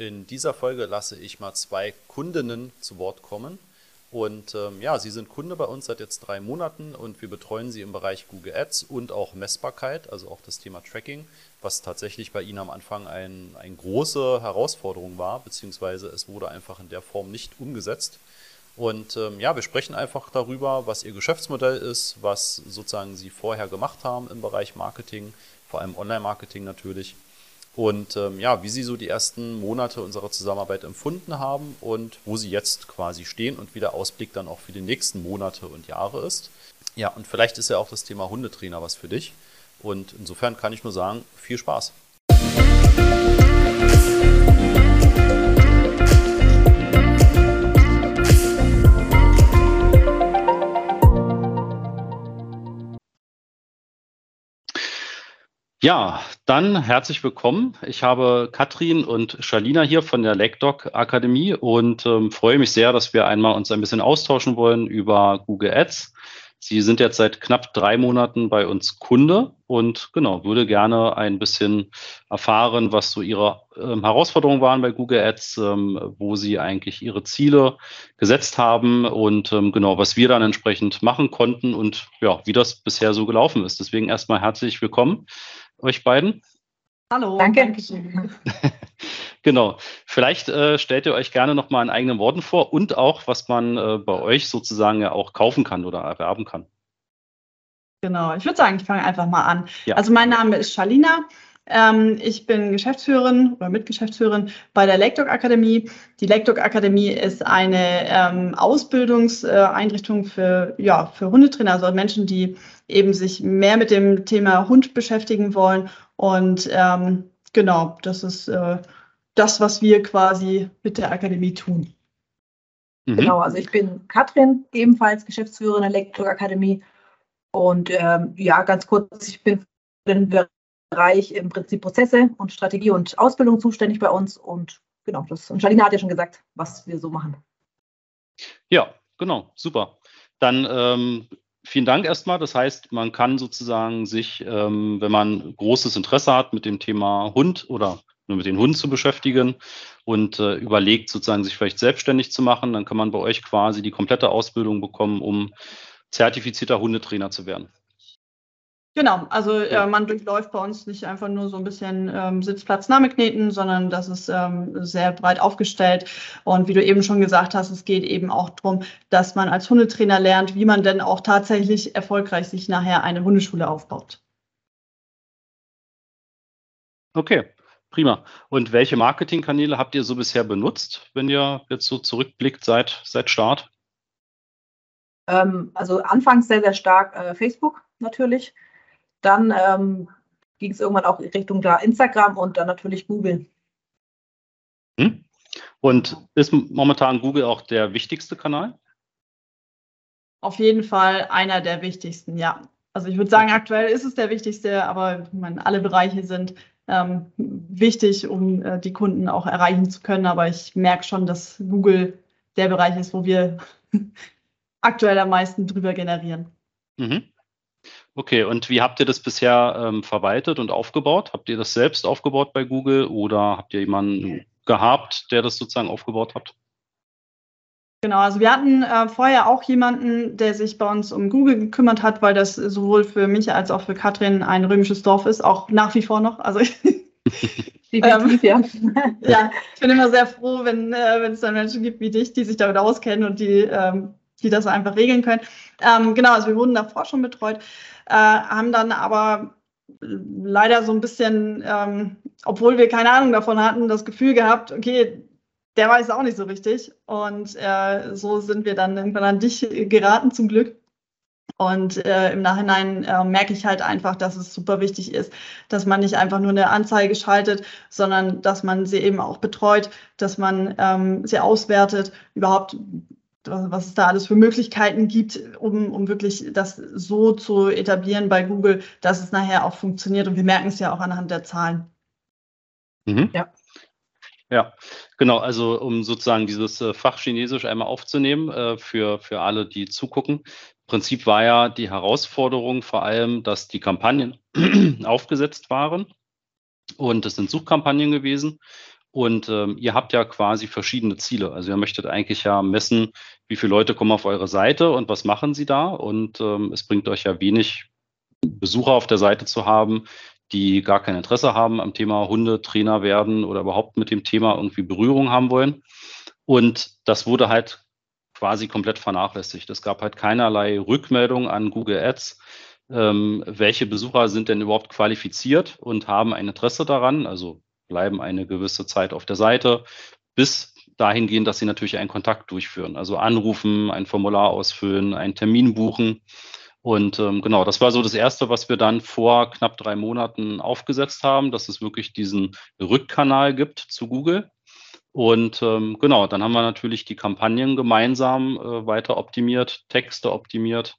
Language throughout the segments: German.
In dieser Folge lasse ich mal zwei Kundinnen zu Wort kommen. Und ähm, ja, sie sind Kunde bei uns seit jetzt drei Monaten und wir betreuen sie im Bereich Google Ads und auch Messbarkeit, also auch das Thema Tracking, was tatsächlich bei ihnen am Anfang ein, eine große Herausforderung war, beziehungsweise es wurde einfach in der Form nicht umgesetzt. Und ähm, ja, wir sprechen einfach darüber, was ihr Geschäftsmodell ist, was sozusagen sie vorher gemacht haben im Bereich Marketing, vor allem Online-Marketing natürlich und ähm, ja, wie Sie so die ersten Monate unserer Zusammenarbeit empfunden haben und wo Sie jetzt quasi stehen und wie der Ausblick dann auch für die nächsten Monate und Jahre ist. Ja, und vielleicht ist ja auch das Thema Hundetrainer was für dich. Und insofern kann ich nur sagen, viel Spaß. Ja, dann herzlich willkommen. Ich habe Katrin und Shalina hier von der LakeDoc Akademie und ähm, freue mich sehr, dass wir einmal uns ein bisschen austauschen wollen über Google Ads. Sie sind jetzt seit knapp drei Monaten bei uns Kunde und genau, würde gerne ein bisschen erfahren, was so Ihre ähm, Herausforderungen waren bei Google Ads, ähm, wo Sie eigentlich Ihre Ziele gesetzt haben und ähm, genau, was wir dann entsprechend machen konnten und ja, wie das bisher so gelaufen ist. Deswegen erstmal herzlich willkommen euch beiden. Hallo. Danke. genau. Vielleicht äh, stellt ihr euch gerne nochmal in eigenen Worten vor und auch, was man äh, bei euch sozusagen ja auch kaufen kann oder erwerben kann. Genau, ich würde sagen, ich fange einfach mal an. Ja. Also mein Name ist Shalina. Ähm, ich bin Geschäftsführerin oder Mitgeschäftsführerin bei der Lektok Akademie. Die Lektok Akademie ist eine ähm, Ausbildungseinrichtung für, ja, für Hundetrainer, also Menschen, die eben sich mehr mit dem Thema Hund beschäftigen wollen. Und ähm, genau, das ist äh, das, was wir quasi mit der Akademie tun. Mhm. Genau, also ich bin Katrin, ebenfalls Geschäftsführerin der Lektor Akademie. Und ähm, ja, ganz kurz, ich bin für den Bereich im Prinzip Prozesse und Strategie und Ausbildung zuständig bei uns. Und genau, das, und Jalina hat ja schon gesagt, was wir so machen. Ja, genau, super. Dann ähm, vielen Dank erstmal. Das heißt, man kann sozusagen sich, ähm, wenn man großes Interesse hat mit dem Thema Hund oder nur mit den Hunden zu beschäftigen und äh, überlegt, sozusagen sich vielleicht selbstständig zu machen, dann kann man bei euch quasi die komplette Ausbildung bekommen, um zertifizierter Hundetrainer zu werden. Genau, also äh, man durchläuft bei uns nicht einfach nur so ein bisschen ähm, Sitzplatzname kneten, sondern das ist ähm, sehr breit aufgestellt. Und wie du eben schon gesagt hast, es geht eben auch darum, dass man als Hundetrainer lernt, wie man denn auch tatsächlich erfolgreich sich nachher eine Hundeschule aufbaut. Okay, prima. Und welche Marketingkanäle habt ihr so bisher benutzt, wenn ihr jetzt so zurückblickt seit, seit Start? Ähm, also anfangs sehr, sehr stark äh, Facebook natürlich. Dann ähm, ging es irgendwann auch Richtung da Instagram und dann natürlich Google. Hm? Und ist momentan Google auch der wichtigste Kanal? Auf jeden Fall einer der wichtigsten, ja. Also ich würde sagen, aktuell ist es der wichtigste, aber ich meine, alle Bereiche sind ähm, wichtig, um äh, die Kunden auch erreichen zu können. Aber ich merke schon, dass Google der Bereich ist, wo wir aktuell am meisten drüber generieren. Mhm. Okay, und wie habt ihr das bisher ähm, verwaltet und aufgebaut? Habt ihr das selbst aufgebaut bei Google oder habt ihr jemanden gehabt, der das sozusagen aufgebaut hat? Genau, also wir hatten äh, vorher auch jemanden, der sich bei uns um Google gekümmert hat, weil das sowohl für mich als auch für Katrin ein römisches Dorf ist, auch nach wie vor noch. Also Definitiv, ähm, ja. ja, ich bin immer sehr froh, wenn, äh, es dann Menschen gibt wie dich, die sich damit auskennen und die, ähm, die das einfach regeln können. Ähm, genau, also wir wurden davor schon betreut äh, haben dann aber leider so ein bisschen, ähm, obwohl wir keine Ahnung davon hatten, das Gefühl gehabt, okay, der weiß auch nicht so richtig. Und äh, so sind wir dann irgendwann an dich geraten, zum Glück. Und äh, im Nachhinein äh, merke ich halt einfach, dass es super wichtig ist, dass man nicht einfach nur eine Anzeige schaltet, sondern dass man sie eben auch betreut, dass man ähm, sie auswertet, überhaupt was es da alles für Möglichkeiten gibt, um, um wirklich das so zu etablieren bei Google, dass es nachher auch funktioniert. Und wir merken es ja auch anhand der Zahlen. Mhm. Ja. Ja, genau. Also um sozusagen dieses äh, Fach Chinesisch einmal aufzunehmen äh, für, für alle, die zugucken. Im Prinzip war ja die Herausforderung vor allem, dass die Kampagnen aufgesetzt waren. Und es sind Suchkampagnen gewesen. Und ähm, ihr habt ja quasi verschiedene Ziele. Also ihr möchtet eigentlich ja messen, wie viele Leute kommen auf eure Seite und was machen sie da. Und ähm, es bringt euch ja wenig Besucher auf der Seite zu haben, die gar kein Interesse haben am Thema Hundetrainer werden oder überhaupt mit dem Thema irgendwie Berührung haben wollen. Und das wurde halt quasi komplett vernachlässigt. Es gab halt keinerlei Rückmeldung an Google Ads. Ähm, welche Besucher sind denn überhaupt qualifiziert und haben ein Interesse daran, also bleiben eine gewisse Zeit auf der Seite, bis dahin gehen, dass sie natürlich einen Kontakt durchführen. Also anrufen, ein Formular ausfüllen, einen Termin buchen. Und ähm, genau, das war so das Erste, was wir dann vor knapp drei Monaten aufgesetzt haben, dass es wirklich diesen Rückkanal gibt zu Google. Und ähm, genau, dann haben wir natürlich die Kampagnen gemeinsam äh, weiter optimiert, Texte optimiert,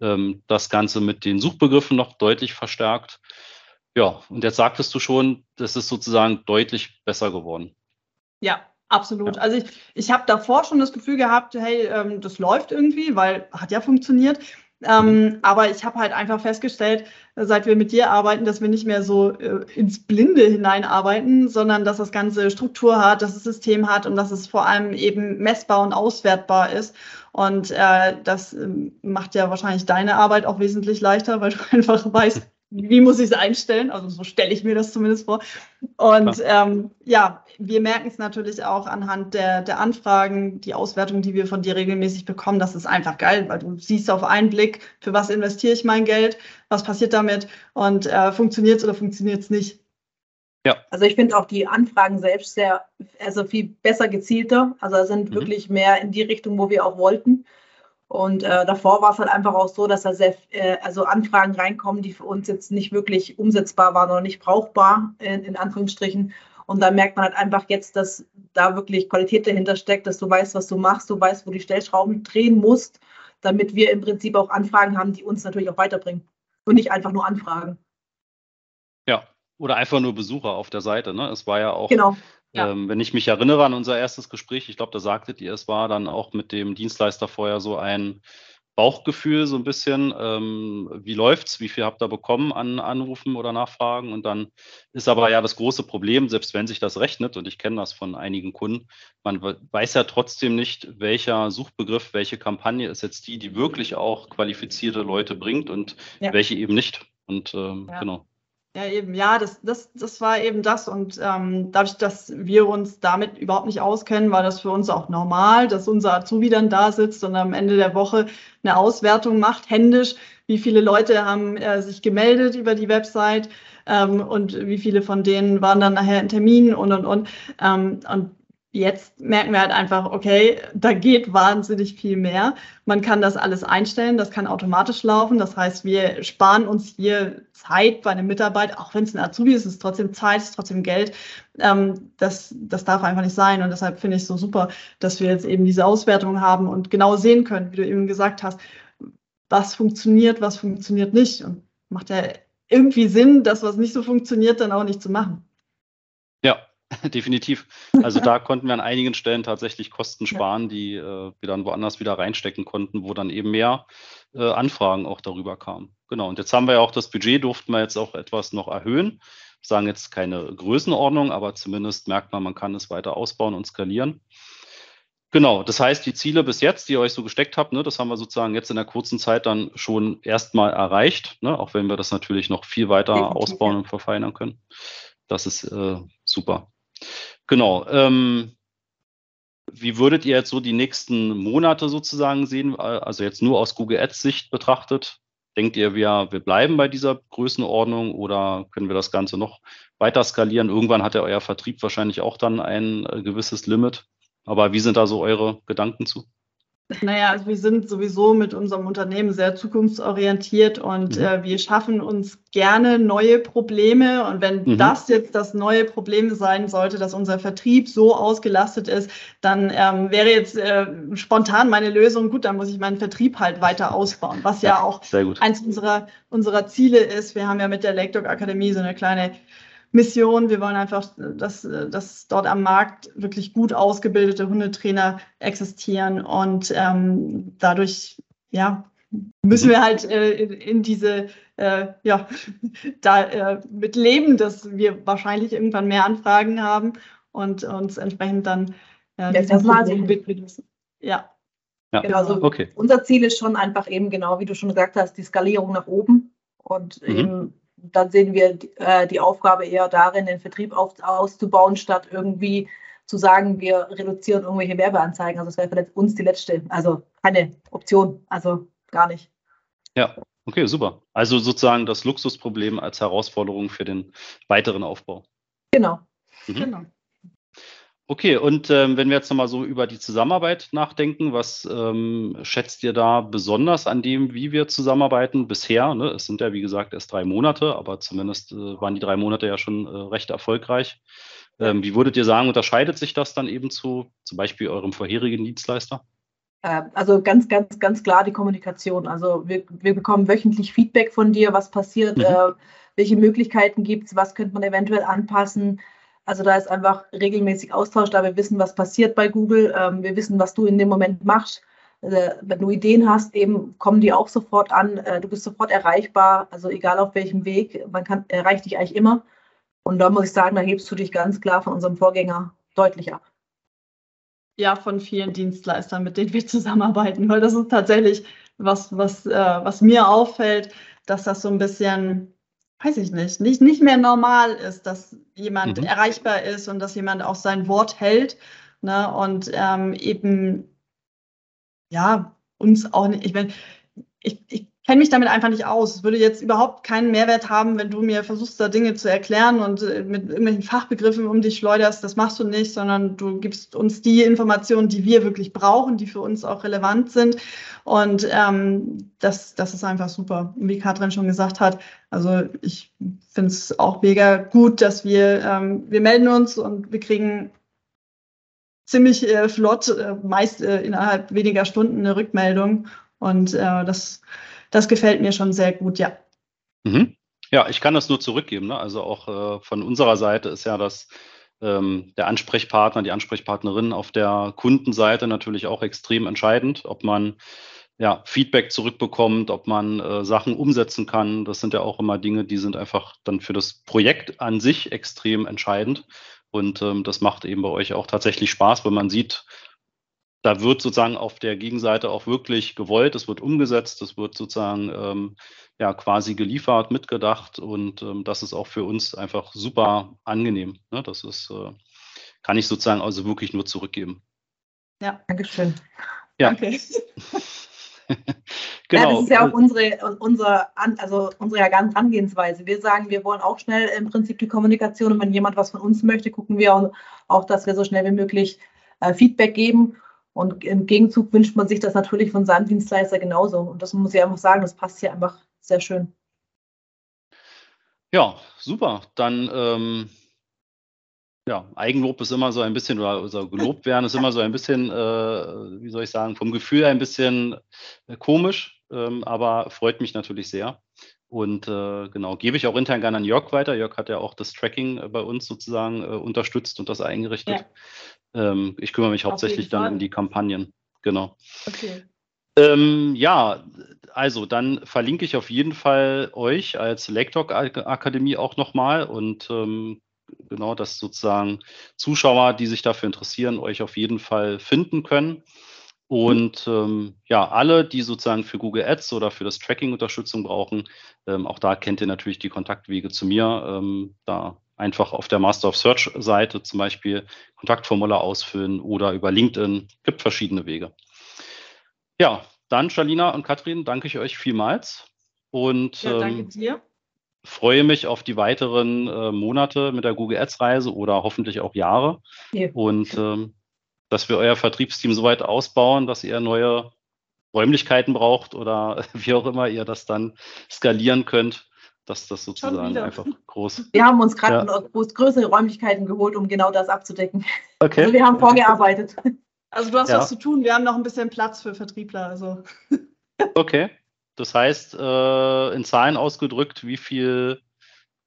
ähm, das Ganze mit den Suchbegriffen noch deutlich verstärkt. Ja, und jetzt sagtest du schon, das ist sozusagen deutlich besser geworden. Ja, absolut. Ja. Also ich, ich habe davor schon das Gefühl gehabt, hey, ähm, das läuft irgendwie, weil hat ja funktioniert. Ähm, aber ich habe halt einfach festgestellt, seit wir mit dir arbeiten, dass wir nicht mehr so äh, ins Blinde hineinarbeiten, sondern dass das Ganze Struktur hat, dass es System hat und dass es vor allem eben messbar und auswertbar ist. Und äh, das äh, macht ja wahrscheinlich deine Arbeit auch wesentlich leichter, weil du einfach weißt, wie muss ich es einstellen? Also so stelle ich mir das zumindest vor. Und ähm, ja, wir merken es natürlich auch anhand der, der Anfragen, die Auswertung, die wir von dir regelmäßig bekommen. Das ist einfach geil, weil du siehst auf einen Blick, für was investiere ich mein Geld, was passiert damit und äh, funktioniert es oder funktioniert es nicht. Ja. Also ich finde auch die Anfragen selbst sehr, also viel besser gezielter. Also sind mhm. wirklich mehr in die Richtung, wo wir auch wollten. Und äh, davor war es halt einfach auch so, dass da sehr, äh, also Anfragen reinkommen, die für uns jetzt nicht wirklich umsetzbar waren oder nicht brauchbar, in, in Anführungsstrichen. Und da merkt man halt einfach jetzt, dass da wirklich Qualität dahinter steckt, dass du weißt, was du machst, du weißt, wo die Stellschrauben drehen musst, damit wir im Prinzip auch Anfragen haben, die uns natürlich auch weiterbringen. Und nicht einfach nur Anfragen. Ja, oder einfach nur Besucher auf der Seite. Ne? Es war ja auch genau. Ja. Ähm, wenn ich mich erinnere an unser erstes Gespräch, ich glaube, da sagtet ihr, es war dann auch mit dem Dienstleister vorher so ein Bauchgefühl, so ein bisschen, ähm, wie läuft's, wie viel habt ihr bekommen an Anrufen oder Nachfragen? Und dann ist aber ja das große Problem, selbst wenn sich das rechnet, und ich kenne das von einigen Kunden, man weiß ja trotzdem nicht, welcher Suchbegriff, welche Kampagne ist jetzt die, die wirklich auch qualifizierte Leute bringt und ja. welche eben nicht. Und ähm, ja. genau. Ja, eben, ja, das, das, das war eben das. Und ähm, dadurch, dass wir uns damit überhaupt nicht auskennen, war das für uns auch normal, dass unser Azubi dann da sitzt und am Ende der Woche eine Auswertung macht, händisch, wie viele Leute haben äh, sich gemeldet über die Website ähm, und wie viele von denen waren dann nachher in Terminen und und und. Ähm, und Jetzt merken wir halt einfach, okay, da geht wahnsinnig viel mehr. Man kann das alles einstellen, das kann automatisch laufen. Das heißt, wir sparen uns hier Zeit bei einem Mitarbeiter, auch wenn es ein Azubi ist, ist es trotzdem Zeit, ist trotzdem Geld. Ähm, das, das darf einfach nicht sein. Und deshalb finde ich es so super, dass wir jetzt eben diese Auswertung haben und genau sehen können, wie du eben gesagt hast, was funktioniert, was funktioniert nicht. Und macht ja irgendwie Sinn, das, was nicht so funktioniert, dann auch nicht zu machen. Definitiv. Also da konnten wir an einigen Stellen tatsächlich Kosten sparen, die äh, wir dann woanders wieder reinstecken konnten, wo dann eben mehr äh, Anfragen auch darüber kamen. Genau. Und jetzt haben wir ja auch das Budget, durften wir jetzt auch etwas noch erhöhen. Sagen jetzt keine Größenordnung, aber zumindest merkt man, man kann es weiter ausbauen und skalieren. Genau, das heißt, die Ziele bis jetzt, die ihr euch so gesteckt habt, ne, das haben wir sozusagen jetzt in der kurzen Zeit dann schon erstmal erreicht, ne, auch wenn wir das natürlich noch viel weiter ausbauen und verfeinern können. Das ist äh, super. Genau. Ähm, wie würdet ihr jetzt so die nächsten Monate sozusagen sehen? Also jetzt nur aus Google Ads Sicht betrachtet. Denkt ihr, wir, wir bleiben bei dieser Größenordnung oder können wir das Ganze noch weiter skalieren? Irgendwann hat ja euer Vertrieb wahrscheinlich auch dann ein äh, gewisses Limit. Aber wie sind da so eure Gedanken zu? Naja, also wir sind sowieso mit unserem Unternehmen sehr zukunftsorientiert und mhm. äh, wir schaffen uns gerne neue Probleme. Und wenn mhm. das jetzt das neue Problem sein sollte, dass unser Vertrieb so ausgelastet ist, dann ähm, wäre jetzt äh, spontan meine Lösung, gut, dann muss ich meinen Vertrieb halt weiter ausbauen, was ja, ja auch eins unserer, unserer Ziele ist. Wir haben ja mit der Lake Dog Akademie so eine kleine Mission. Wir wollen einfach, dass, dass dort am Markt wirklich gut ausgebildete Hundetrainer existieren und ähm, dadurch, ja, müssen wir halt äh, in diese, äh, ja, da äh, mit leben, dass wir wahrscheinlich irgendwann mehr Anfragen haben und uns entsprechend dann äh, diesem Problem widmen müssen. Ja. ja. Genau, also okay. unser Ziel ist schon einfach eben genau, wie du schon gesagt hast, die Skalierung nach oben und mhm. eben dann sehen wir äh, die Aufgabe eher darin, den Vertrieb auf, auszubauen, statt irgendwie zu sagen, wir reduzieren irgendwelche Werbeanzeigen. Also das wäre für uns die letzte, also keine Option, also gar nicht. Ja, okay, super. Also sozusagen das Luxusproblem als Herausforderung für den weiteren Aufbau. Genau. Mhm. Genau. Okay, und ähm, wenn wir jetzt nochmal so über die Zusammenarbeit nachdenken, was ähm, schätzt ihr da besonders an dem, wie wir zusammenarbeiten bisher? Ne? Es sind ja, wie gesagt, erst drei Monate, aber zumindest äh, waren die drei Monate ja schon äh, recht erfolgreich. Ähm, wie würdet ihr sagen, unterscheidet sich das dann eben zu zum Beispiel eurem vorherigen Dienstleister? Äh, also ganz, ganz, ganz klar die Kommunikation. Also wir, wir bekommen wöchentlich Feedback von dir, was passiert, mhm. äh, welche Möglichkeiten gibt es, was könnte man eventuell anpassen also da ist einfach regelmäßig Austausch, da wir wissen, was passiert bei Google. Ähm, wir wissen, was du in dem Moment machst. Äh, wenn du Ideen hast, eben kommen die auch sofort an. Äh, du bist sofort erreichbar, also egal auf welchem Weg, man kann, erreicht dich eigentlich immer. Und da muss ich sagen, da hebst du dich ganz klar von unserem Vorgänger deutlich ab. Ja, von vielen Dienstleistern, mit denen wir zusammenarbeiten, weil das ist tatsächlich was, was, äh, was mir auffällt, dass das so ein bisschen weiß ich nicht, nicht, nicht mehr normal ist, dass jemand mhm. erreichbar ist und dass jemand auch sein Wort hält. Ne? Und ähm, eben, ja, uns auch nicht, ich meine, ich, ich kenne mich damit einfach nicht aus. Es würde jetzt überhaupt keinen Mehrwert haben, wenn du mir versuchst, da Dinge zu erklären und äh, mit irgendwelchen Fachbegriffen um dich schleuderst. Das machst du nicht, sondern du gibst uns die Informationen, die wir wirklich brauchen, die für uns auch relevant sind. Und ähm, das, das ist einfach super. Wie Katrin schon gesagt hat, also ich finde es auch mega gut, dass wir, ähm, wir melden uns und wir kriegen ziemlich äh, flott, äh, meist äh, innerhalb weniger Stunden eine Rückmeldung. Und äh, das das gefällt mir schon sehr gut, ja. Mhm. Ja, ich kann das nur zurückgeben. Ne? Also auch äh, von unserer Seite ist ja das ähm, der Ansprechpartner, die Ansprechpartnerin auf der Kundenseite natürlich auch extrem entscheidend, ob man ja, Feedback zurückbekommt, ob man äh, Sachen umsetzen kann. Das sind ja auch immer Dinge, die sind einfach dann für das Projekt an sich extrem entscheidend. Und ähm, das macht eben bei euch auch tatsächlich Spaß, wenn man sieht, da wird sozusagen auf der Gegenseite auch wirklich gewollt, es wird umgesetzt, es wird sozusagen ähm, ja quasi geliefert, mitgedacht und ähm, das ist auch für uns einfach super angenehm. Ne? Das ist, äh, kann ich sozusagen also wirklich nur zurückgeben. Ja, Dankeschön. Ja. Danke. genau. Ja, das ist ja auch unsere, unsere, also unsere Herangehensweise. Wir sagen, wir wollen auch schnell im Prinzip die Kommunikation und wenn jemand was von uns möchte, gucken wir auch, dass wir so schnell wie möglich äh, Feedback geben. Und im Gegenzug wünscht man sich das natürlich von seinem Dienstleister genauso. Und das muss ich einfach sagen, das passt hier einfach sehr schön. Ja, super. Dann, ähm, ja, Eigenlob ist immer so ein bisschen, oder, oder gelobt werden ist immer so ein bisschen, äh, wie soll ich sagen, vom Gefühl ein bisschen äh, komisch, ähm, aber freut mich natürlich sehr. Und äh, genau, gebe ich auch intern gerne an Jörg weiter. Jörg hat ja auch das Tracking äh, bei uns sozusagen äh, unterstützt und das eingerichtet. Ja. Ähm, ich kümmere mich hauptsächlich dann um die Kampagnen. Genau. Okay. Ähm, ja, also dann verlinke ich auf jeden Fall euch als Lektor Akademie auch nochmal und ähm, genau, dass sozusagen Zuschauer, die sich dafür interessieren, euch auf jeden Fall finden können. Und ähm, ja, alle, die sozusagen für Google Ads oder für das Tracking Unterstützung brauchen, ähm, auch da kennt ihr natürlich die Kontaktwege zu mir. Ähm, da einfach auf der Master of Search Seite zum Beispiel Kontaktformular ausfüllen oder über LinkedIn. Gibt verschiedene Wege. Ja, dann Shalina und Katrin, danke ich euch vielmals und ja, danke ähm, dir. freue mich auf die weiteren äh, Monate mit der Google Ads Reise oder hoffentlich auch Jahre. Ja. Und ähm, dass wir euer Vertriebsteam so weit ausbauen, dass ihr neue Räumlichkeiten braucht oder wie auch immer ihr das dann skalieren könnt, dass das sozusagen einfach groß. Wir haben uns gerade ja. größere Räumlichkeiten geholt, um genau das abzudecken. Okay. Also wir haben vorgearbeitet. Also du hast ja. was zu tun. Wir haben noch ein bisschen Platz für Vertriebler. Also. Okay. Das heißt, äh, in Zahlen ausgedrückt, wie viel,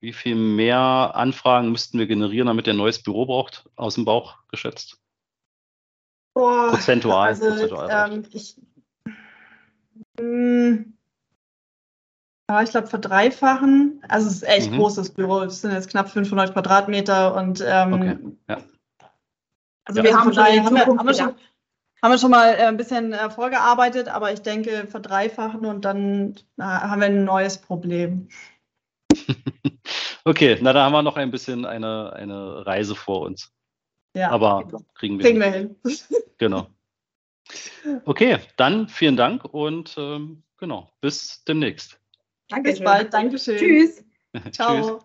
wie viel mehr Anfragen müssten wir generieren, damit ihr ein neues Büro braucht, aus dem Bauch geschätzt? Boah, prozentual. Also, prozentual ähm, ich, mh, hm, ja, ich glaube verdreifachen. Also es ist echt mhm. großes Büro. Es sind jetzt knapp 500 Quadratmeter und ähm, okay. ja. Also ja. wir haben, schon, haben, wir, haben, wir schon, haben wir schon mal äh, ein bisschen äh, vorgearbeitet, aber ich denke, verdreifachen und dann äh, haben wir ein neues Problem. okay, na da haben wir noch ein bisschen eine, eine Reise vor uns. Ja, aber kriegen wir, kriegen wir hin. Genau. Okay, dann vielen Dank und ähm, genau, bis demnächst. Danke. Bis bald. Dankeschön. Tschüss. Ciao. Tschüss.